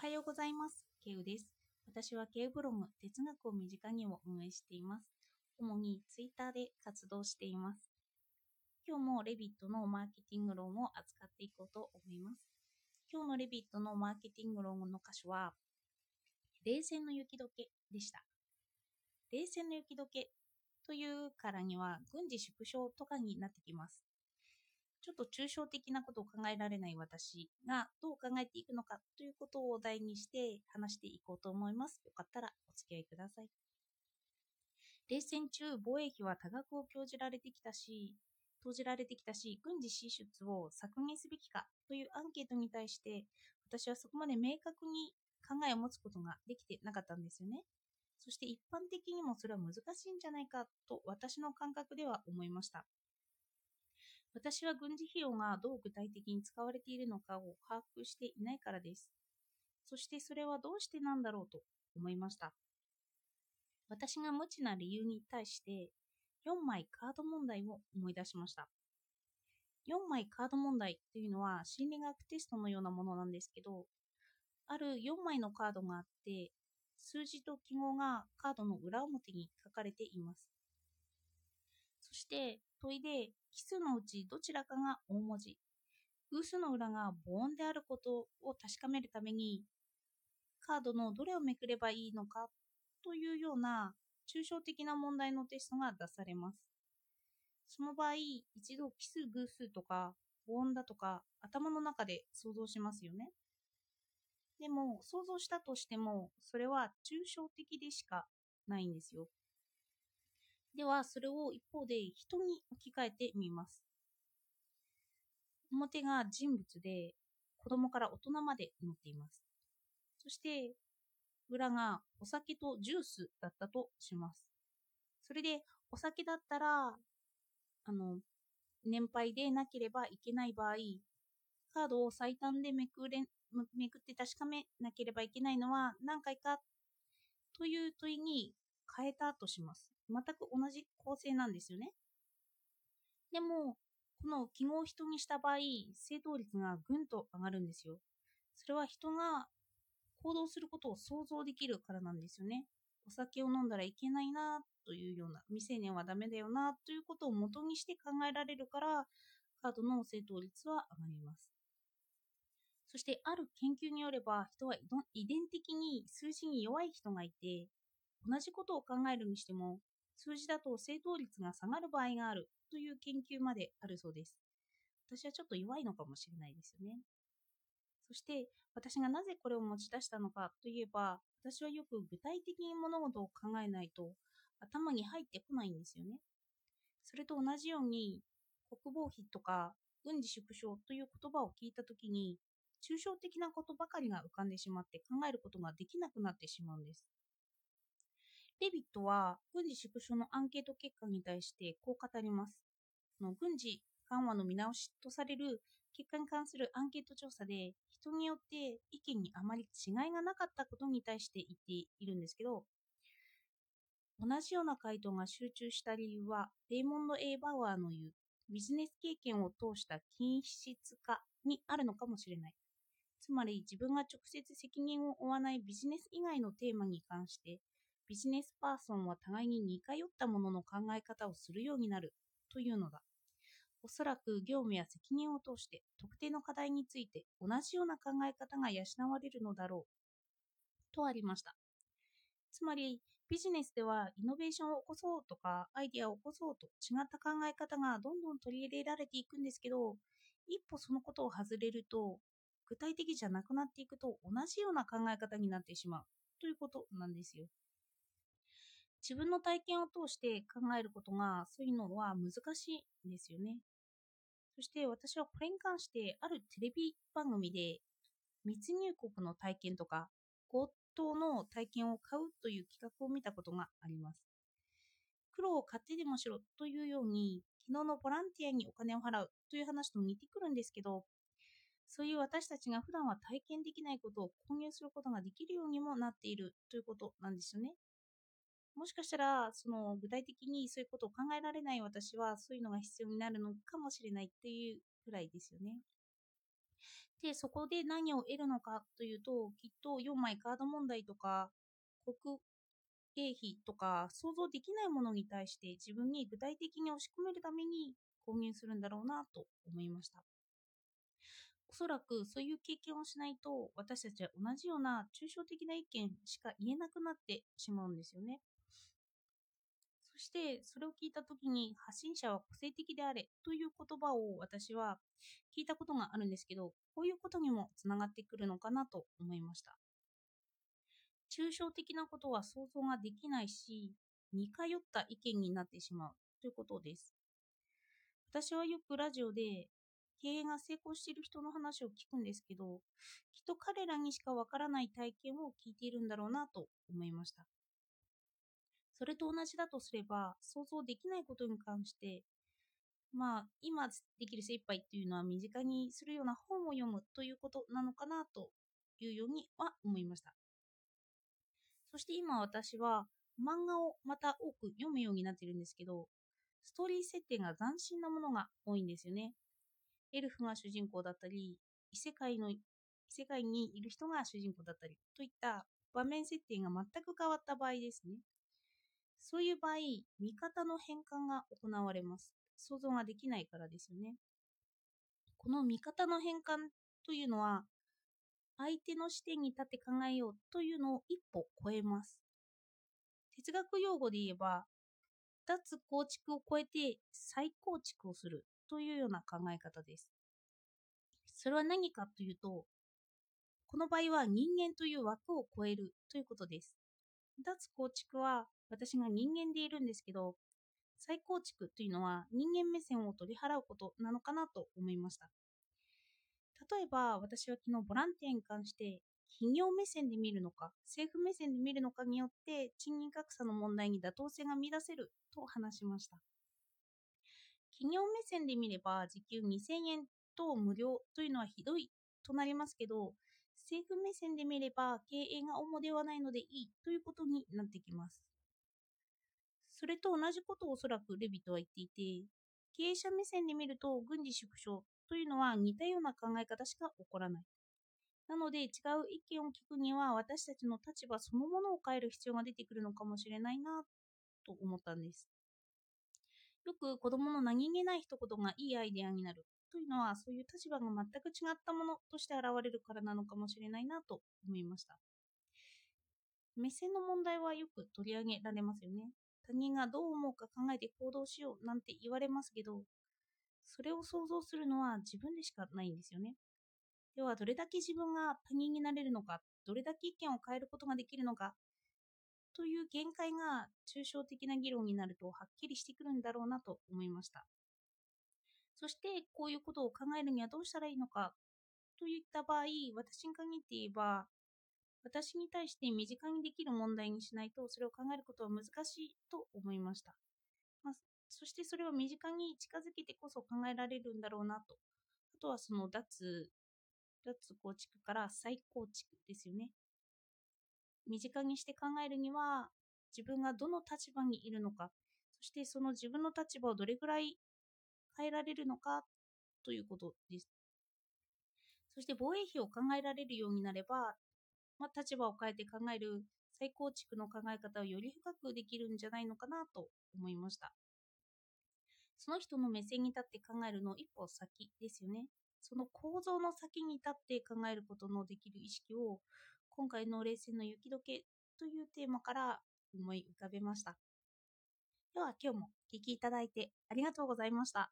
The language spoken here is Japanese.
はようございます。ケウです。私はケウブログ、哲学を身近にを運営しています。主にツイッターで活動しています。今日もレビットのマーケティング論を扱っていこうと思います。今日のレビットのマーケティング論の箇所は、冷戦の雪解けでした。冷戦の雪解けというからには軍事縮小とかになってきます。ちょっと抽象的なことを考えられない私がどう考えていくのかということをお題にして話していこうと思います。よかったらお付き合いください。冷戦中、防衛費は多額を講じられてきたし、投じられてきたし、軍事支出を削減すべきかというアンケートに対して、私はそこまで明確に考えを持つことができてなかったんですよね。そして一般的にもそれは難しいんじゃないかと私の感覚では思いました。私は軍事費用がどう具体的に使われているのかを把握していないからです。そしてそれはどうしてなんだろうと思いました。私が無知な理由に対して4枚カード問題を思い出しました。4枚カード問題というのは心理学テストのようなものなんですけど、ある4枚のカードがあって、数字と記号がカードの裏表に書かれています。そして問いで奇数のうちどちらかが大文字、偶数の裏が母音であることを確かめるために、カードのどれをめくればいいのかというような抽象的な問題のテストが出されます。その場合、一度奇数偶数とか母音だとか頭の中で想像しますよね。でも、想像したとしても、それは抽象的でしかないんですよ。では、それを一方で人に置き換えてみます。表が人物で、子供から大人まで載っています。そして、裏がお酒とジュースだったとします。それで、お酒だったら、あの、年配でなければいけない場合、カードを最短でめくれめくって確かめなければいけないのは何回かという問いに変えたとします。全く同じ構成なんですよね。でも、この記号を人にした場合、正答率がぐんと上がるんですよ。それは人が行動することを想像できるからなんですよね。お酒を飲んだらいけないなというような、未成年はダメだよなということを元にして考えられるから、カードの正答率は上がります。そしてある研究によれば人は遺伝的に数字に弱い人がいて同じことを考えるにしても数字だと正答率が下がる場合があるという研究まであるそうです。私はちょっと弱いのかもしれないですよね。そして私がなぜこれを持ち出したのかといえば私はよく具体的に物事を考えないと頭に入ってこないんですよね。それと同じように国防費とか軍事縮小という言葉を聞いたときに抽象的なことばかりが浮かんでしまって考えることができなくなってしまうんです。レビットは軍事縮小のアンケート結果に対してこう語ります。の軍事緩和の見直しとされる結果に関するアンケート調査で人によって意見にあまり違いがなかったことに対して言っているんですけど同じような回答が集中した理由はレイモンド・ A・ バウアーの言うビジネス経験を通した均質化にあるのかもしれない。つまり自分が直接責任を負わないビジネス以外のテーマに関してビジネスパーソンは互いに似通ったものの考え方をするようになるというのだ。おそらく業務や責任を通して特定の課題について同じような考え方が養われるのだろうとありました。つまりビジネスではイノベーションを起こそうとかアイデアを起こそうと違った考え方がどんどん取り入れられていくんですけど一歩そのことを外れると具体的じゃなくなっていくと同じような考え方になってしまうということなんですよ。自分の体験を通して考えることがそういうのは難しいんですよね。そして私はこれに関してあるテレビ番組で密入国の体験とか強盗の体験を買うという企画を見たことがあります。苦労を買ってでもしろというように昨日のボランティアにお金を払うという話と似てくるんですけどそういう私たちが普段は体験できないことを購入することができるようにもなっているということなんですよね。もしかしたら、その具体的にそういうことを考えられない私は、そういうのが必要になるのかもしれないっていうくらいですよね。で、そこで何を得るのかというと、きっと4枚カード問題とか、国経費とか、想像できないものに対して自分に具体的に押し込めるために購入するんだろうなと思いました。おそらくそういう経験をしないと、私たちは同じような抽象的な意見しか言えなくなってしまうんですよね。そしてそれを聞いた時に発信者は個性的であれという言葉を私は聞いたことがあるんですけどこういうことにもつながってくるのかなと思いました。抽象的なことは想像ができないし似通った意見になってしまうということです。私はよくラジオで経営が成功している人の話を聞くんですけどきっと彼らにしかわからない体験を聞いているんだろうなと思いました。それと同じだとすれば、想像できないことに関して、まあ、今できる精一杯っていうのは身近にするような本を読むということなのかなというようには思いました。そして今私は漫画をまた多く読むようになってるんですけど、ストーリー設定が斬新なものが多いんですよね。エルフが主人公だったり、異世界の異世界にいる人が主人公だったりといった場面設定が全く変わった場合ですね。そういう場合、見方の変換が行われます。想像ができないからですよね。この見方の変換というのは、相手の視点に立って考えようというのを一歩超えます。哲学用語で言えば、脱構築を超えて再構築をするというような考え方です。それは何かというと、この場合は人間という枠を超えるということです。脱構築は私が人間でいるんですけど、再構築というのは人間目線を取り払うことなのかなと思いました。例えば私は昨日ボランティアに関して企業目線で見るのか政府目線で見るのかによって賃金格差の問題に妥当性が見出せると話しました企業目線で見れば時給2000円と無料というのはひどいとなりますけど政府目線で見れば経営が主ではないのでいいということになってきますそれと同じことをおそらくレビトは言っていて、経営者目線で見ると軍事縮小というのは似たような考え方しか起こらない。なので違う意見を聞くには私たちの立場そのものを変える必要が出てくるのかもしれないなと思ったんです。よく子供の何気ない一言がいいアイデアになるというのはそういう立場が全く違ったものとして現れるからなのかもしれないなと思いました。目線の問題はよく取り上げられますよね。他人がどう思うか考えて行動しようなんて言われますけど、それを想像するのは自分でしかないんですよね。では、どれだけ自分が他人になれるのか、どれだけ意見を変えることができるのか、という限界が抽象的な議論になるとはっきりしてくるんだろうなと思いました。そして、こういうことを考えるにはどうしたらいいのかといった場合、私に限って言えば、私に対して身近にできる問題にしないとそれを考えることは難しいと思いました。まあ、そしてそれを身近に近づけてこそ考えられるんだろうなと。あとはその脱、脱構築から再構築ですよね。身近にして考えるには自分がどの立場にいるのか、そしてその自分の立場をどれぐらい変えられるのかということです。そして防衛費を考えられるようになれば、まあ、立場を変えて考える再構築の考え方をより深くできるんじゃないのかなと思いました。その人の目線に立って考えるの一歩先ですよね。その構造の先に立って考えることのできる意識を今回の冷戦の雪解けというテーマから思い浮かべました。では今日もお聴きいただいてありがとうございました。